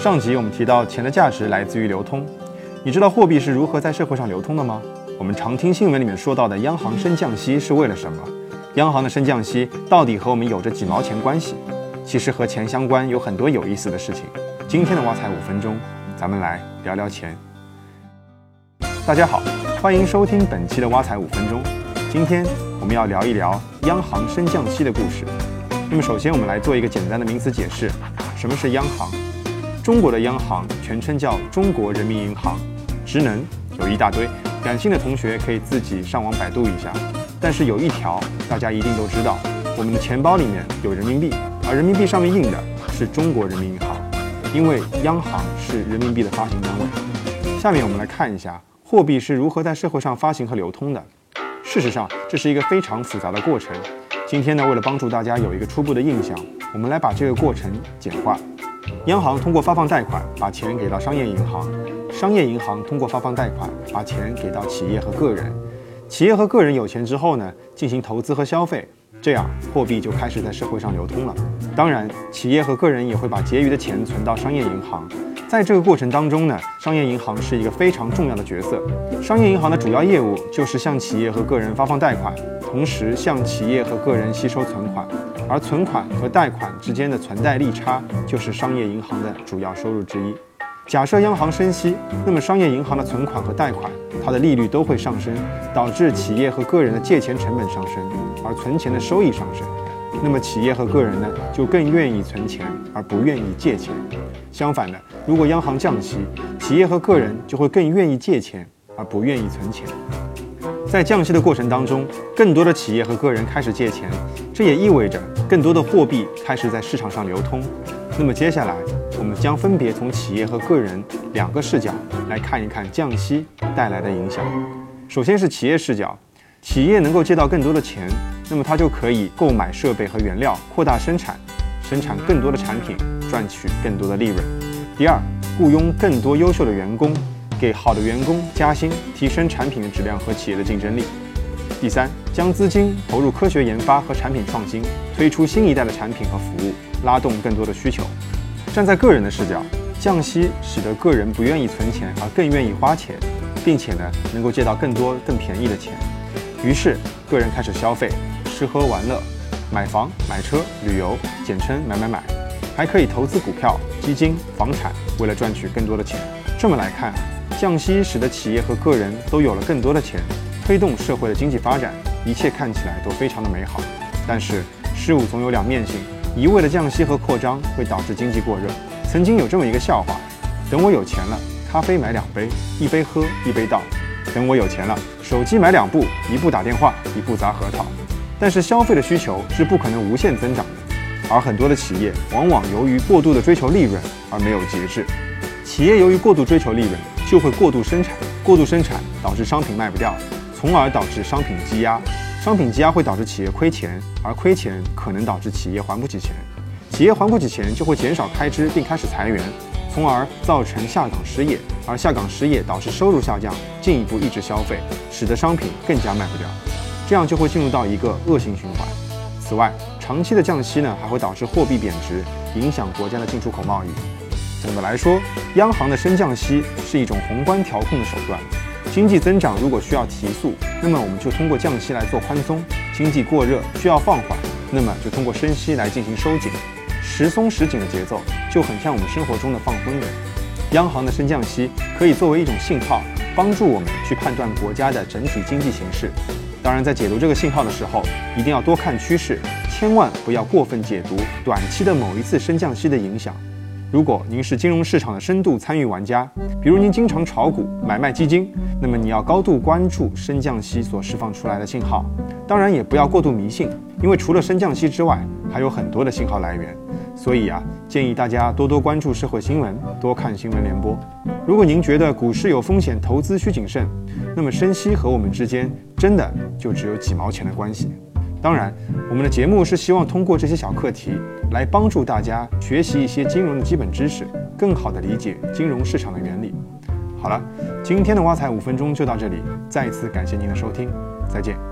上集我们提到钱的价值来自于流通，你知道货币是如何在社会上流通的吗？我们常听新闻里面说到的央行升降息是为了什么？央行的升降息到底和我们有着几毛钱关系？其实和钱相关有很多有意思的事情。今天的挖财五分钟，咱们来聊聊钱。大家好，欢迎收听本期的挖财五分钟。今天我们要聊一聊央行升降息的故事。那么首先我们来做一个简单的名词解释，什么是央行？中国的央行全称叫中国人民银行，职能有一大堆，感兴趣的同学可以自己上网百度一下。但是有一条大家一定都知道，我们的钱包里面有人民币，而人民币上面印的是中国人民银行，因为央行是人民币的发行单位。下面我们来看一下货币是如何在社会上发行和流通的。事实上，这是一个非常复杂的过程。今天呢，为了帮助大家有一个初步的印象，我们来把这个过程简化。央行通过发放贷款把钱给到商业银行，商业银行通过发放贷款把钱给到企业和个人，企业和个人有钱之后呢，进行投资和消费，这样货币就开始在社会上流通了。当然，企业和个人也会把结余的钱存到商业银行。在这个过程当中呢，商业银行是一个非常重要的角色。商业银行的主要业务就是向企业和个人发放贷款，同时向企业和个人吸收存款，而存款和贷款之间的存贷利差就是商业银行的主要收入之一。假设央行升息，那么商业银行的存款和贷款它的利率都会上升，导致企业和个人的借钱成本上升，而存钱的收益上升。那么企业和个人呢，就更愿意存钱而不愿意借钱。相反的，如果央行降息，企业和个人就会更愿意借钱而不愿意存钱。在降息的过程当中，更多的企业和个人开始借钱，这也意味着更多的货币开始在市场上流通。那么接下来，我们将分别从企业和个人两个视角来看一看降息带来的影响。首先是企业视角，企业能够借到更多的钱。那么它就可以购买设备和原料，扩大生产，生产更多的产品，赚取更多的利润。第二，雇佣更多优秀的员工，给好的员工加薪，提升产品的质量和企业的竞争力。第三，将资金投入科学研发和产品创新，推出新一代的产品和服务，拉动更多的需求。站在个人的视角，降息使得个人不愿意存钱，而更愿意花钱，并且呢，能够借到更多更便宜的钱，于是个人开始消费。吃喝玩乐、买房、买车、旅游，简称买买买，还可以投资股票、基金、房产，为了赚取更多的钱。这么来看，降息使得企业和个人都有了更多的钱，推动社会的经济发展，一切看起来都非常的美好。但是事物总有两面性，一味的降息和扩张会导致经济过热。曾经有这么一个笑话：等我有钱了，咖啡买两杯，一杯喝，一杯倒；等我有钱了，手机买两部，一部打电话，一部砸核桃。但是消费的需求是不可能无限增长的，而很多的企业往往由于过度的追求利润而没有节制。企业由于过度追求利润，就会过度生产，过度生产导致商品卖不掉，从而导致商品积压。商品积压会导致企业亏钱，而亏钱可能导致企业还不起钱。企业还不起钱就会减少开支并开始裁员，从而造成下岗失业，而下岗失业导致收入下降，进一步抑制消费，使得商品更加卖不掉。这样就会进入到一个恶性循环。此外，长期的降息呢，还会导致货币贬值，影响国家的进出口贸易。总的来说，央行的升降息是一种宏观调控的手段。经济增长如果需要提速，那么我们就通过降息来做宽松；经济过热需要放缓，那么就通过升息来进行收紧。时松时紧的节奏就很像我们生活中的放风筝。央行的升降息可以作为一种信号，帮助我们去判断国家的整体经济形势。当然，在解读这个信号的时候，一定要多看趋势，千万不要过分解读短期的某一次升降息的影响。如果您是金融市场的深度参与玩家，比如您经常炒股、买卖基金，那么你要高度关注升降息所释放出来的信号。当然，也不要过度迷信，因为除了升降息之外，还有很多的信号来源。所以啊，建议大家多多关注社会新闻，多看新闻联播。如果您觉得股市有风险，投资需谨慎，那么升息和我们之间真的就只有几毛钱的关系。当然，我们的节目是希望通过这些小课题来帮助大家学习一些金融的基本知识，更好地理解金融市场的原理。好了，今天的挖财五分钟就到这里，再一次感谢您的收听，再见。